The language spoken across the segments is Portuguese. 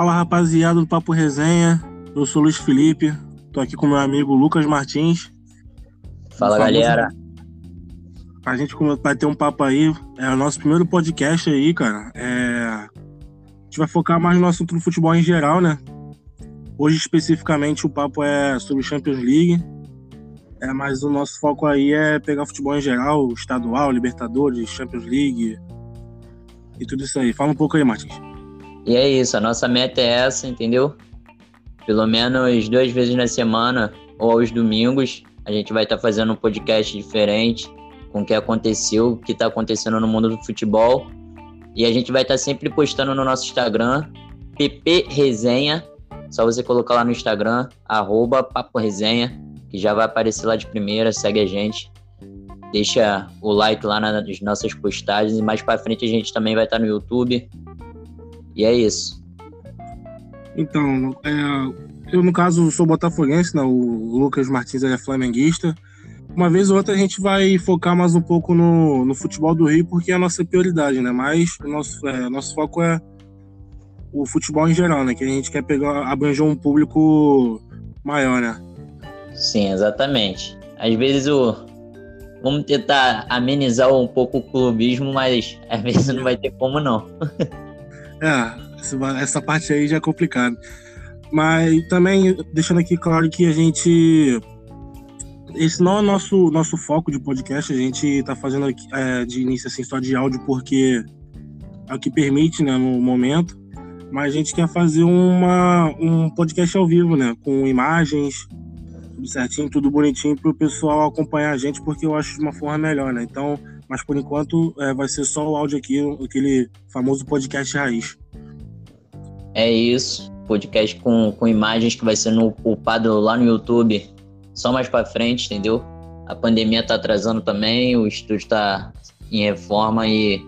Fala rapaziada do Papo Resenha, eu sou Luiz Felipe, tô aqui com meu amigo Lucas Martins. Fala galera. A gente vai ter um papo aí, é o nosso primeiro podcast aí, cara. É... A gente vai focar mais no assunto do futebol em geral, né? Hoje especificamente o papo é sobre Champions League. É, mas o nosso foco aí é pegar futebol em geral, estadual, Libertadores, Champions League e tudo isso aí. Fala um pouco aí, Martins. E é isso, a nossa meta é essa, entendeu? Pelo menos duas vezes na semana ou aos domingos, a gente vai estar tá fazendo um podcast diferente com o que aconteceu, o que está acontecendo no mundo do futebol. E a gente vai estar tá sempre postando no nosso Instagram, PP Resenha. Só você colocar lá no Instagram, arroba Papo Resenha, que já vai aparecer lá de primeira, segue a gente. Deixa o like lá nas nossas postagens e mais para frente a gente também vai estar tá no YouTube e é isso. Então, é, eu no caso sou botafoguense, né? o Lucas Martins é flamenguista. Uma vez ou outra a gente vai focar mais um pouco no, no futebol do Rio, porque é a nossa prioridade, né? Mas o nosso, é, nosso foco é o futebol em geral, né? Que a gente quer pegar, abranger um público maior, né? Sim, exatamente. Às vezes o. Vamos tentar amenizar um pouco o clubismo, mas às vezes não vai ter como não. É, essa parte aí já é complicada. Mas também deixando aqui claro que a gente. Esse não é nosso, nosso foco de podcast, a gente está fazendo aqui, é, de início assim, só de áudio porque é o que permite né, no momento. Mas a gente quer fazer uma, um podcast ao vivo, né? Com imagens, tudo certinho, tudo bonitinho, para o pessoal acompanhar a gente, porque eu acho de uma forma melhor, né? Então, mas por enquanto é, vai ser só o áudio aqui, aquele famoso podcast raiz. É isso, podcast com, com imagens que vai ser no, upado lá no YouTube só mais para frente, entendeu? A pandemia tá atrasando também, o estúdio tá em reforma e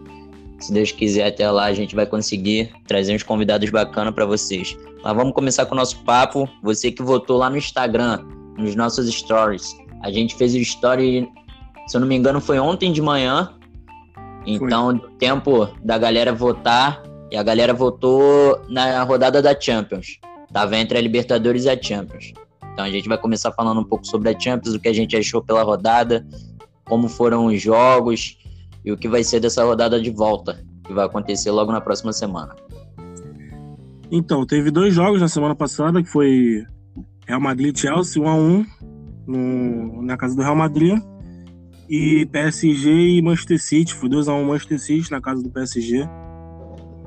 se Deus quiser até lá a gente vai conseguir trazer uns convidados bacanas para vocês. Mas vamos começar com o nosso papo. Você que votou lá no Instagram, nos nossos stories. A gente fez o story se eu não me engano, foi ontem de manhã. Então, foi. tempo da galera votar. E a galera votou na rodada da Champions. Tava entre a Libertadores e a Champions. Então a gente vai começar falando um pouco sobre a Champions, o que a gente achou pela rodada, como foram os jogos e o que vai ser dessa rodada de volta, que vai acontecer logo na próxima semana. Então, teve dois jogos na semana passada, que foi Real Madrid e Chelsea, 1 a 1 no, na casa do Real Madrid e PSG e Manchester City. Foi 2x1 Manchester City na casa do PSG.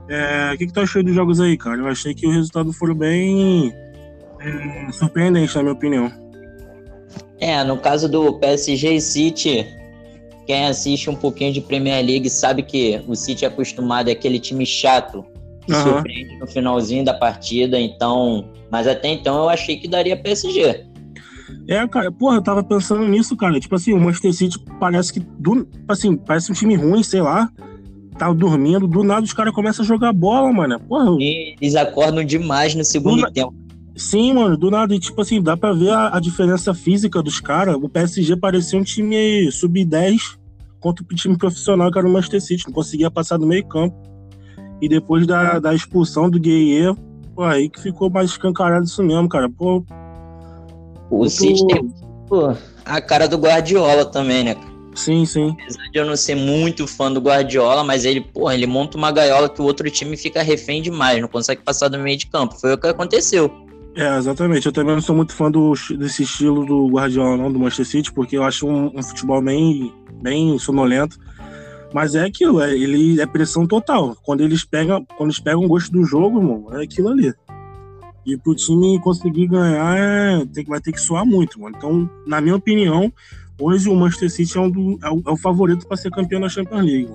É, o que, que tu achou dos jogos aí, cara? Eu achei que o resultado foram bem é, surpreendentes, na minha opinião. É, no caso do PSG e City, quem assiste um pouquinho de Premier League sabe que o City é acostumado é aquele time chato que uhum. surpreende no finalzinho da partida, então. Mas até então eu achei que daria PSG. É, cara, porra, eu tava pensando nisso, cara. Tipo assim, o Manchester City parece que. Do, assim, parece um time ruim, sei lá. Tava dormindo, do nada os caras começam a jogar bola, mano. Porra. Eles acordam demais no segundo do, tempo. Sim, mano, do nada. E, tipo assim, dá pra ver a, a diferença física dos caras. O PSG parecia um time sub-10 contra o time profissional que era o Manchester City. Não conseguia passar do meio campo. E depois da, da expulsão do Gueye, pô, aí que ficou mais escancarado isso mesmo, cara. Pô, o City tem a cara do Guardiola também, né? Sim, sim. Apesar de eu não ser muito fã do Guardiola, mas ele, porra, ele monta uma gaiola que o outro time fica refém demais, não consegue passar do meio de campo. Foi o que aconteceu. É, exatamente. Eu também não sou muito fã do, desse estilo do Guardiola, não, do Manchester City, porque eu acho um, um futebol bem, bem sonolento. Mas é aquilo, é, ele é pressão total. Quando eles pegam, quando eles pegam o gosto do jogo, irmão, é aquilo ali. E pro time conseguir ganhar, é, tem, vai ter que soar muito, mano. Então, na minha opinião, hoje o Manchester City é, um do, é, o, é o favorito para ser campeão da Champions League.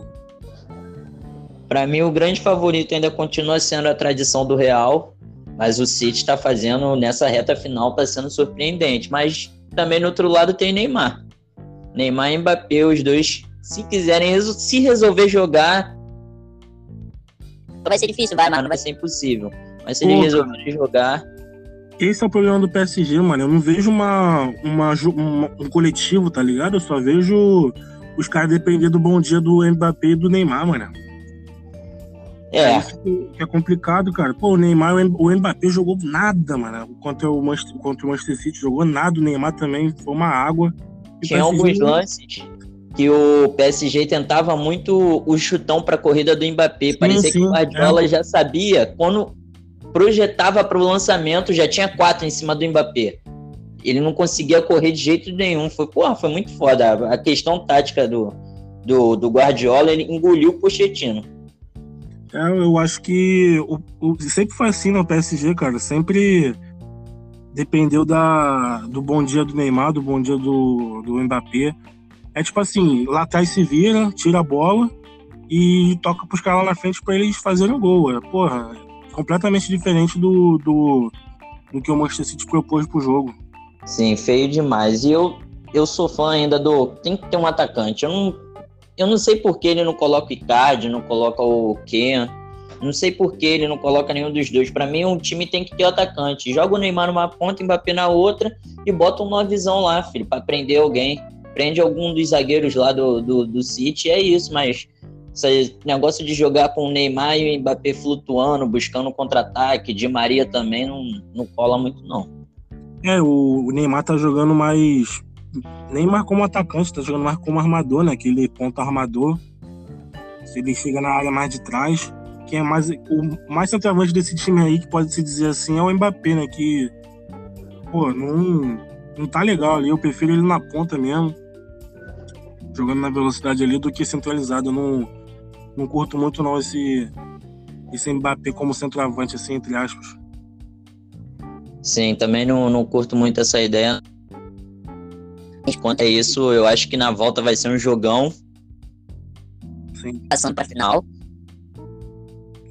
Para mim, o grande favorito ainda continua sendo a tradição do Real, mas o City está fazendo nessa reta final, está sendo surpreendente. Mas também no outro lado tem Neymar. Neymar e Mbappé, os dois, se quiserem se resolver jogar, vai ser difícil, vai, mas não vai ser impossível. Mas se ele resolver jogar. Esse é o problema do PSG, mano. Eu não vejo uma, uma, uma, um coletivo, tá ligado? Eu só vejo os caras depender do bom dia do Mbappé e do Neymar, mano. É. é isso que é complicado, cara. Pô, o Neymar, o Mbappé jogou nada, mano. Contra o Manchester, contra o Manchester City jogou nada. O Neymar também foi uma água. Tinha alguns lances que o PSG tentava muito o chutão para a corrida do Mbappé. Sim, Parecia sim, que o Guardiola é. já sabia quando projetava para o lançamento, já tinha quatro em cima do Mbappé. Ele não conseguia correr de jeito nenhum. Foi, porra, foi muito foda. A questão tática do, do, do Guardiola, ele engoliu o Pochettino. É, eu acho que o, o, sempre foi assim no PSG, cara. Sempre dependeu da, do bom dia do Neymar, do bom dia do, do Mbappé. É tipo assim, lá atrás se vira, tira a bola e toca pros caras lá na frente para eles fazerem o gol. É, porra, completamente diferente do, do, do que o Manchester City propôs pro jogo. Sim, feio demais. E eu, eu sou fã ainda do. Tem que ter um atacante. Eu não, eu não sei por que ele não coloca o Icardi, não coloca o Ken. Não sei por que ele não coloca nenhum dos dois. Para mim, um time tem que ter atacante. Joga o Neymar numa ponta, Mbappé na outra e bota uma visão lá, filho, para prender alguém. Prende algum dos zagueiros lá do, do, do City, é isso, mas esse negócio de jogar com o Neymar e o Mbappé flutuando, buscando contra-ataque, de Maria também não, não cola muito, não. É, o, Neymar tá jogando mais. Neymar como atacante, tá jogando mais como armador, né? Aquele ponto armador. Se ele chega na área mais de trás. Quem é mais. O mais centroavante desse time aí, que pode se dizer assim, é o Mbappé, né? Que. Pô, não, não tá legal ali. Eu prefiro ele na ponta mesmo. Jogando na velocidade ali do que centralizado. Eu não, não curto muito não esse. Esse Mbappé como centroavante, assim, entre aspas. Sim, também não, não curto muito essa ideia. Quanto a isso, eu acho que na volta vai ser um jogão. Sim. Passando pra final.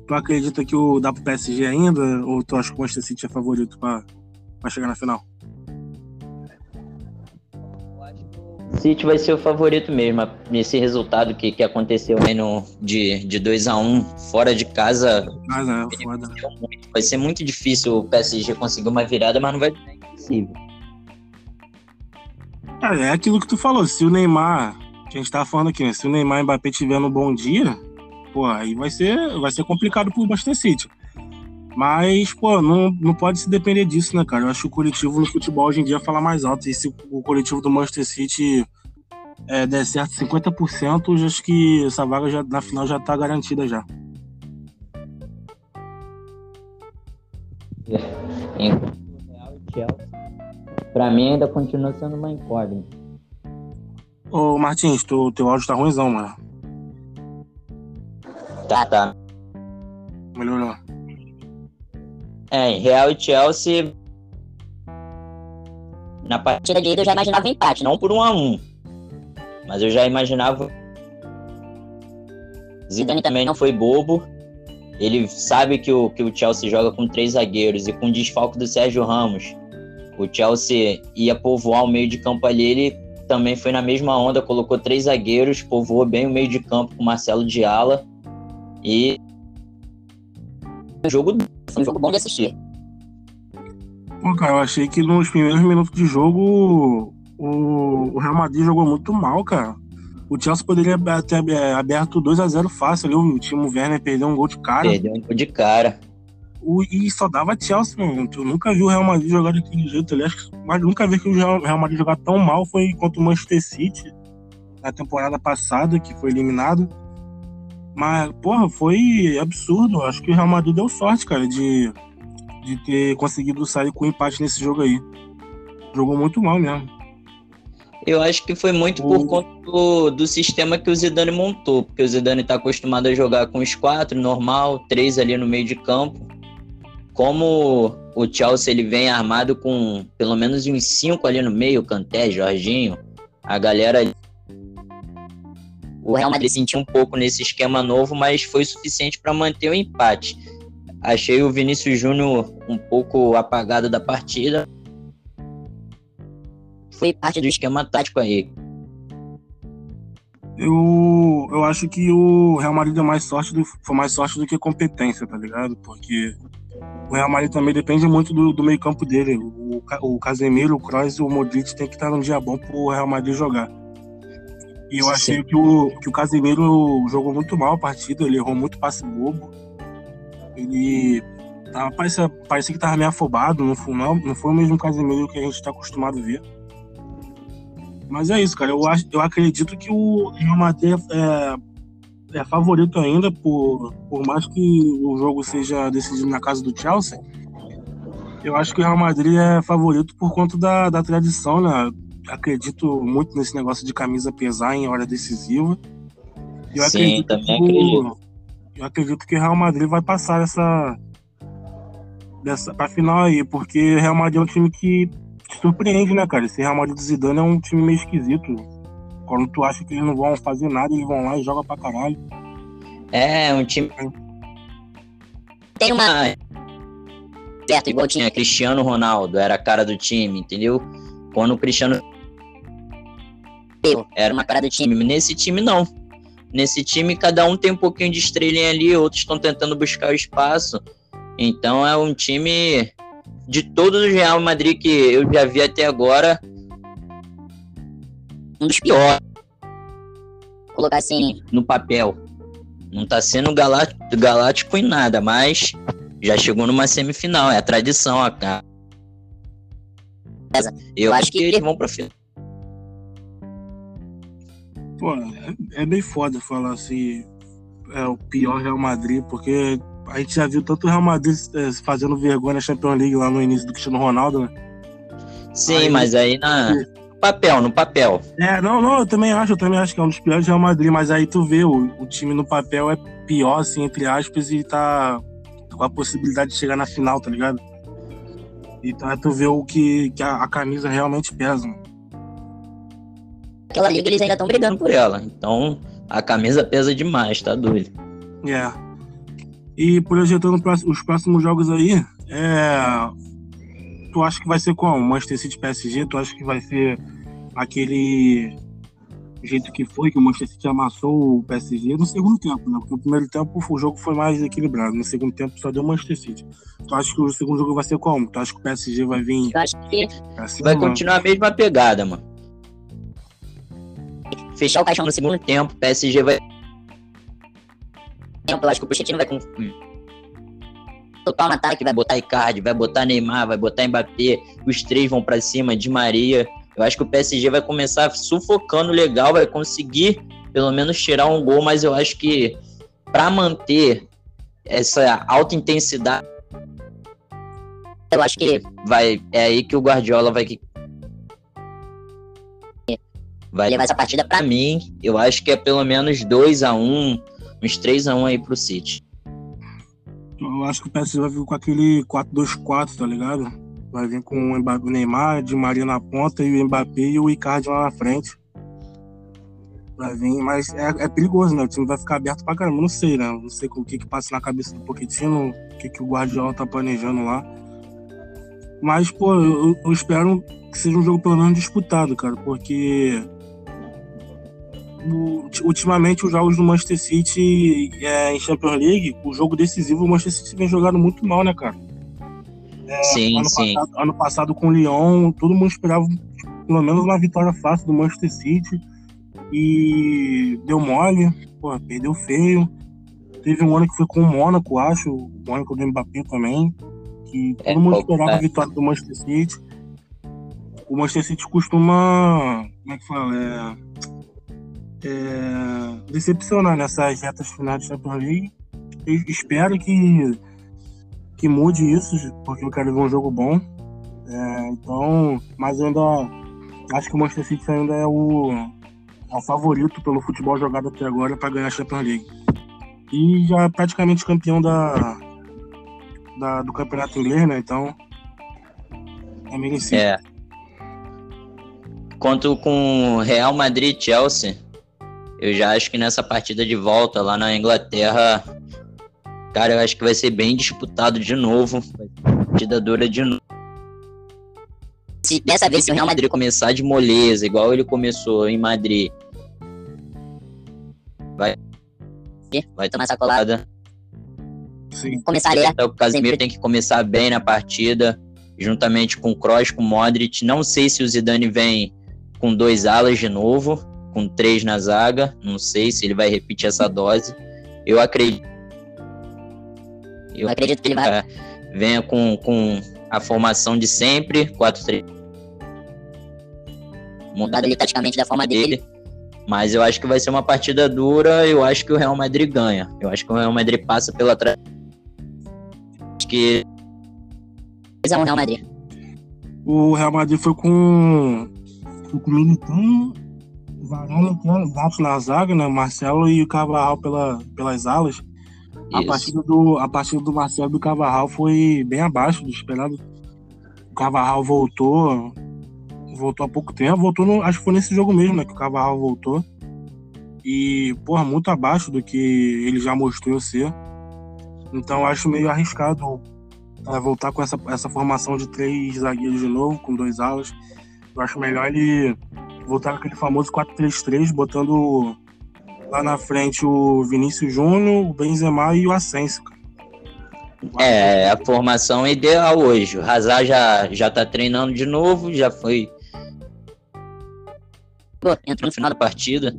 Tu acredita que o dá pro PSG ainda? Ou tu acha que o Manchester City é favorito pra, pra chegar na final? City vai ser o favorito mesmo. Nesse resultado que, que aconteceu aí no, de, de 2 a 1 um, fora de casa. É, foda. Vai ser muito difícil o PSG conseguir uma virada, mas não vai ser impossível. É, é aquilo que tu falou. Se o Neymar, que a gente tava falando aqui, né? Se o Neymar e o Mbappé tiver no bom dia, pô, aí vai ser, vai ser complicado pro Manchester City. Mas, pô, não, não pode se depender disso, né, cara? Eu acho que o coletivo no futebol hoje em dia fala mais alto. E se o coletivo do Manchester City é, der certo 50%, eu acho que essa vaga já, na final já tá garantida já. Chelsea, pra mim ainda continua sendo uma incógnita. Ô, Martins, tu, teu áudio tá ruimzão, mano. Tá, tá. Melhorou. É, Real e Chelsea. Na partida de ida eu já imaginava empate, não por um a um. Mas eu já imaginava. Zidane também não foi bobo. Ele sabe que o, que o Chelsea joga com três zagueiros e com desfalque do Sérgio Ramos. O Chelsea ia povoar o meio de campo ali. Ele também foi na mesma onda, colocou três zagueiros, povoou bem o meio de campo com Marcelo Diala. E. Jogo foi um jogo bom de assistir. Pô, cara, eu achei que nos primeiros minutos de jogo o, o Real Madrid jogou muito mal, cara. O Chelsea poderia ter aberto 2 a 0 fácil ali. O time Werner perdeu um gol de cara. Perdeu um gol de cara. O, e só dava Chelsea, mano. Eu nunca vi o Real Madrid jogar daquele jeito. Aliás, mas nunca vi que o Real Madrid jogar tão mal foi contra o Manchester City na temporada passada, que foi eliminado. Mas, porra, foi absurdo. Acho que o Real Madrid deu sorte, cara, de, de ter conseguido sair com empate nesse jogo aí. Jogou muito mal mesmo. Eu acho que foi muito o... por conta do, do sistema que o Zidane montou, porque o Zidane está acostumado a jogar com os quatro, normal, três ali no meio de campo. Como o Chelsea ele vem armado com pelo menos uns cinco ali no meio, Canté, Jorginho, a galera o Real Madrid sentiu um pouco nesse esquema novo, mas foi suficiente para manter o empate. Achei o Vinícius Júnior um pouco apagado da partida. Foi parte do esquema tático aí. Eu, eu acho que o Real Madrid deu mais sorte do, foi mais sorte do que competência, tá ligado? Porque o Real Madrid também depende muito do, do meio campo dele. O, o Casemiro, o Kroos e o Modric tem que estar num dia bom pro Real Madrid jogar. E eu achei que o, que o Casemiro jogou muito mal a partida, ele errou muito passe bobo. Ele tava, parecia, parecia que tava meio afobado, não foi, não, não foi o mesmo Casemiro que a gente tá acostumado a ver. Mas é isso, cara. Eu, acho, eu acredito que o Real Madrid é, é favorito ainda, por, por mais que o jogo seja decidido na casa do Chelsea. Eu acho que o Real Madrid é favorito por conta da, da tradição, né? Acredito muito nesse negócio de camisa pesar em hora decisiva. Eu Sim, acredito também que, acredito. Eu acredito que o Real Madrid vai passar essa dessa pra final aí, porque o Real Madrid é um time que surpreende, né, cara? Esse Real Madrid do Zidane é um time meio esquisito. Quando tu acha que eles não vão fazer nada, eles vão lá e jogam pra caralho. É, um time. Tem uma. Certo, igual tinha Cristiano Ronaldo, era a cara do time, entendeu? Quando o Cristiano. Era uma cara do time. Nesse time, não. Nesse time, cada um tem um pouquinho de estrelinha ali, outros estão tentando buscar o espaço. Então é um time de todos os Real Madrid que eu já vi até agora, um dos piores. Vou colocar assim no papel. Não tá sendo galáctico, galáctico em nada, mas já chegou numa semifinal. É a tradição, a cara. Eu acho que eles vão pra final. Pô, é, é bem foda falar assim. É o pior Real Madrid, porque a gente já viu tanto o Real Madrid é, fazendo vergonha na Champions League lá no início do Cristiano Ronaldo, né? Sim, aí, mas aí na papel, no papel. É, não, não, eu também acho, eu também acho que é um dos piores Real Madrid, mas aí tu vê, o, o time no papel é pior, assim, entre aspas, e tá com a possibilidade de chegar na final, tá ligado? Então é tu vê o que, que a, a camisa realmente pesa. Aquela liga eles ainda estão brigando por ela, então a camisa pesa demais, tá doido. É. E projetando os próximos jogos aí, é... tu acha que vai ser como? Manchester City PSG? Tu acha que vai ser aquele jeito que foi, que o Manchester City amassou o PSG no segundo tempo, né? Porque no primeiro tempo o jogo foi mais equilibrado, no segundo tempo só deu Manchester City. Tu acha que o segundo jogo vai ser como? Tu acha que o PSG vai vir? Eu acho que assim, vai mano? continuar a mesma pegada, mano. Fechar o caixão no segundo tempo, o PSG vai eu acho que o Pochettino vai com total no ataque, vai botar Icardi, vai botar Neymar, vai botar Mbappé, os três vão para cima de Maria. Eu acho que o PSG vai começar sufocando legal, vai conseguir pelo menos tirar um gol, mas eu acho que para manter essa alta intensidade eu acho que vai é aí que o Guardiola vai vai levar essa partida para mim. Eu acho que é pelo menos 2 a 1 um, uns 3x1 aí pro City. Eu acho que o PSG vai vir com aquele 4-2-4, tá ligado? Vai vir com o Neymar, de Maria na ponta e o Mbappé e o Icardi lá na frente. Vai vir, mas é, é, perigoso, né? O time vai ficar aberto pra caramba. Não sei, né? Não sei o que que passa na cabeça do Pochettino, o que que o Guardiola tá planejando lá. Mas, pô, eu, eu espero que seja um jogo pelo menos disputado, cara, porque ultimamente os jogos do Manchester City é, em Champions League, o jogo decisivo, o Manchester City vem jogando muito mal, né, cara? É, sim, ano sim. Passado, ano passado com o Lyon, todo mundo esperava pelo menos uma vitória fácil do Manchester City e deu mole, pô, perdeu feio. Teve um ano que foi com o Mônaco, acho, o Mônaco do Mbappé também, que todo é, mundo esperava é. a vitória do Manchester City. O Manchester City costuma, como é que fala, é é, decepcionar nessas retas finais de Champions League. espero que, que mude isso, porque eu quero ver um jogo bom. É, então, mas eu ainda acho que o Manchester City ainda é o, é o favorito pelo futebol jogado até agora para ganhar a Champions League. E já é praticamente campeão da, da, do campeonato inglês, né? Então é merecido. É. Conto com Real Madrid e Chelsea eu já acho que nessa partida de volta lá na Inglaterra, cara, eu acho que vai ser bem disputado de novo. Partida dura de novo. Se dessa vez se o Real Madrid começar de moleza, igual ele começou em Madrid, vai, vai tomar essa colada. Sim. Começar alerta. O Casemiro tem que começar bem na partida, juntamente com o Kroos, com o Modric. Não sei se o Zidane vem com dois alas de novo com três na zaga. Não sei se ele vai repetir essa dose. Eu acredito. Eu acredito que ele vai. Venha com, com a formação de sempre, 4-3. Montado ali taticamente da forma dele. Mas eu acho que vai ser uma partida dura. Eu acho que o Real Madrid ganha. Eu acho que o Real Madrid passa pela. Tra... Acho que. 2 Real Madrid. O Real Madrid foi com. Foi com o Militão, Varane, Gato na zaga, né? Marcelo e o Carvajal pela, pelas alas. A partida, do, a partida do Marcelo e do Carvajal foi bem abaixo do esperado. O Carvajal voltou, voltou há pouco tempo, voltou no, acho que foi nesse jogo mesmo, né, que o Carvajal voltou. E, porra, muito abaixo do que ele já mostrou ser. Então acho meio arriscado é, voltar com essa, essa formação de três zagueiros de novo, com dois alas. Eu acho melhor ele voltar com aquele famoso 4-3-3, botando lá na frente o Vinícius Júnior, o Benzema e o Asensio. É, a formação ideal hoje. O Hazard já, já tá treinando de novo, já foi Pô, entrou no final da partida.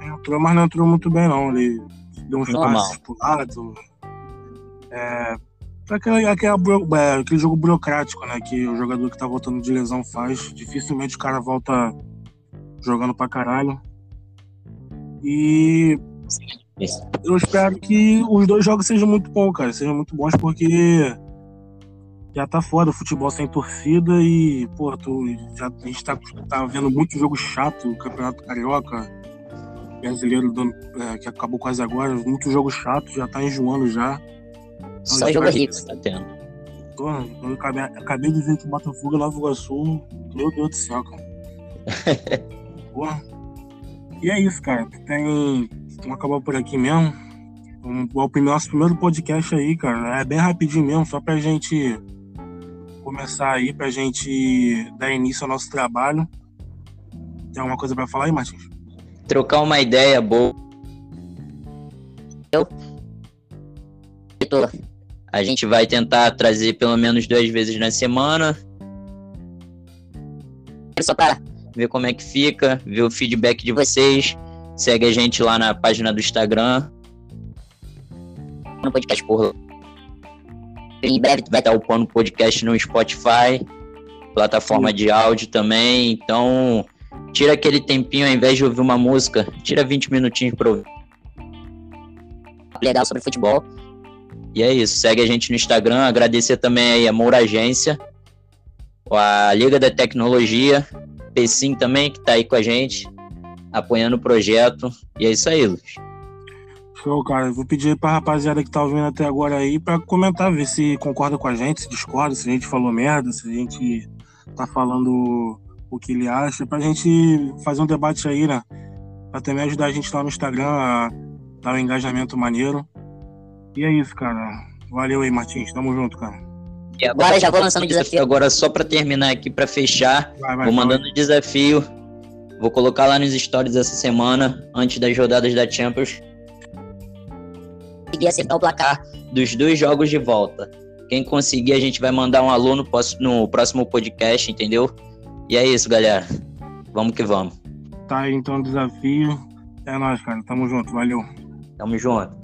Entrou, mas não entrou muito bem, não. Ele deu uns Normal. passes pro lado. É, aquele, aquele, é, aquele jogo burocrático, né? Que o jogador que tá voltando de lesão faz. Dificilmente o cara volta jogando pra caralho. E eu espero que os dois jogos sejam muito bons, cara. Sejam muito bons porque já tá foda o futebol sem torcida e, pô, tu, já, a gente tá, tá vendo muito jogo chato, Campeonato Carioca, brasileiro é, que acabou quase agora, muito jogo chato, já tá enjoando já. Só jogo rico tá tendo. Eu acabei, acabei de ver que Botafogo e Nova Iguaçu, meu Deus do céu, cara. pô. E é isso, cara. Tem. Vamos acabar por aqui mesmo. O nosso primeiro podcast aí, cara. É bem rapidinho mesmo, só pra gente começar aí pra gente dar início ao nosso trabalho. Tem alguma coisa para falar aí, Martins? Trocar uma ideia boa. Eu? A gente vai tentar trazer pelo menos duas vezes na semana. Só para ver como é que fica, ver o feedback de vocês. Segue a gente lá na página do Instagram. No podcast por. Em breve vai estar upando o podcast no Spotify, plataforma de áudio também. Então, tira aquele tempinho ao invés de ouvir uma música, tira 20 minutinhos para ouvir. Legal sobre futebol. E é isso. Segue a gente no Instagram. Agradecer também aí a Moura Agência, a Liga da Tecnologia, Pecim também, que está aí com a gente, apoiando o projeto. E é isso aí, Luiz. Show, cara. Vou pedir pra rapaziada que tá ouvindo até agora aí pra comentar, ver se concorda com a gente, se discorda, se a gente falou merda, se a gente tá falando o que ele acha, pra gente fazer um debate aí, né? Pra também ajudar a gente lá no Instagram a dar um engajamento maneiro. E é isso, cara. Valeu aí, Martins. Tamo junto, cara. E agora já vou lançando o desafio. Agora, só pra terminar aqui, pra fechar, vai, vai, vou mandando o desafio. Vou colocar lá nos stories essa semana, antes das rodadas da Champions conseguir acertar o placar dos dois jogos de volta. Quem conseguir, a gente vai mandar um aluno no próximo podcast, entendeu? E é isso, galera. Vamos que vamos. Tá aí então o desafio. É nóis, cara. Tamo junto. Valeu. Tamo junto.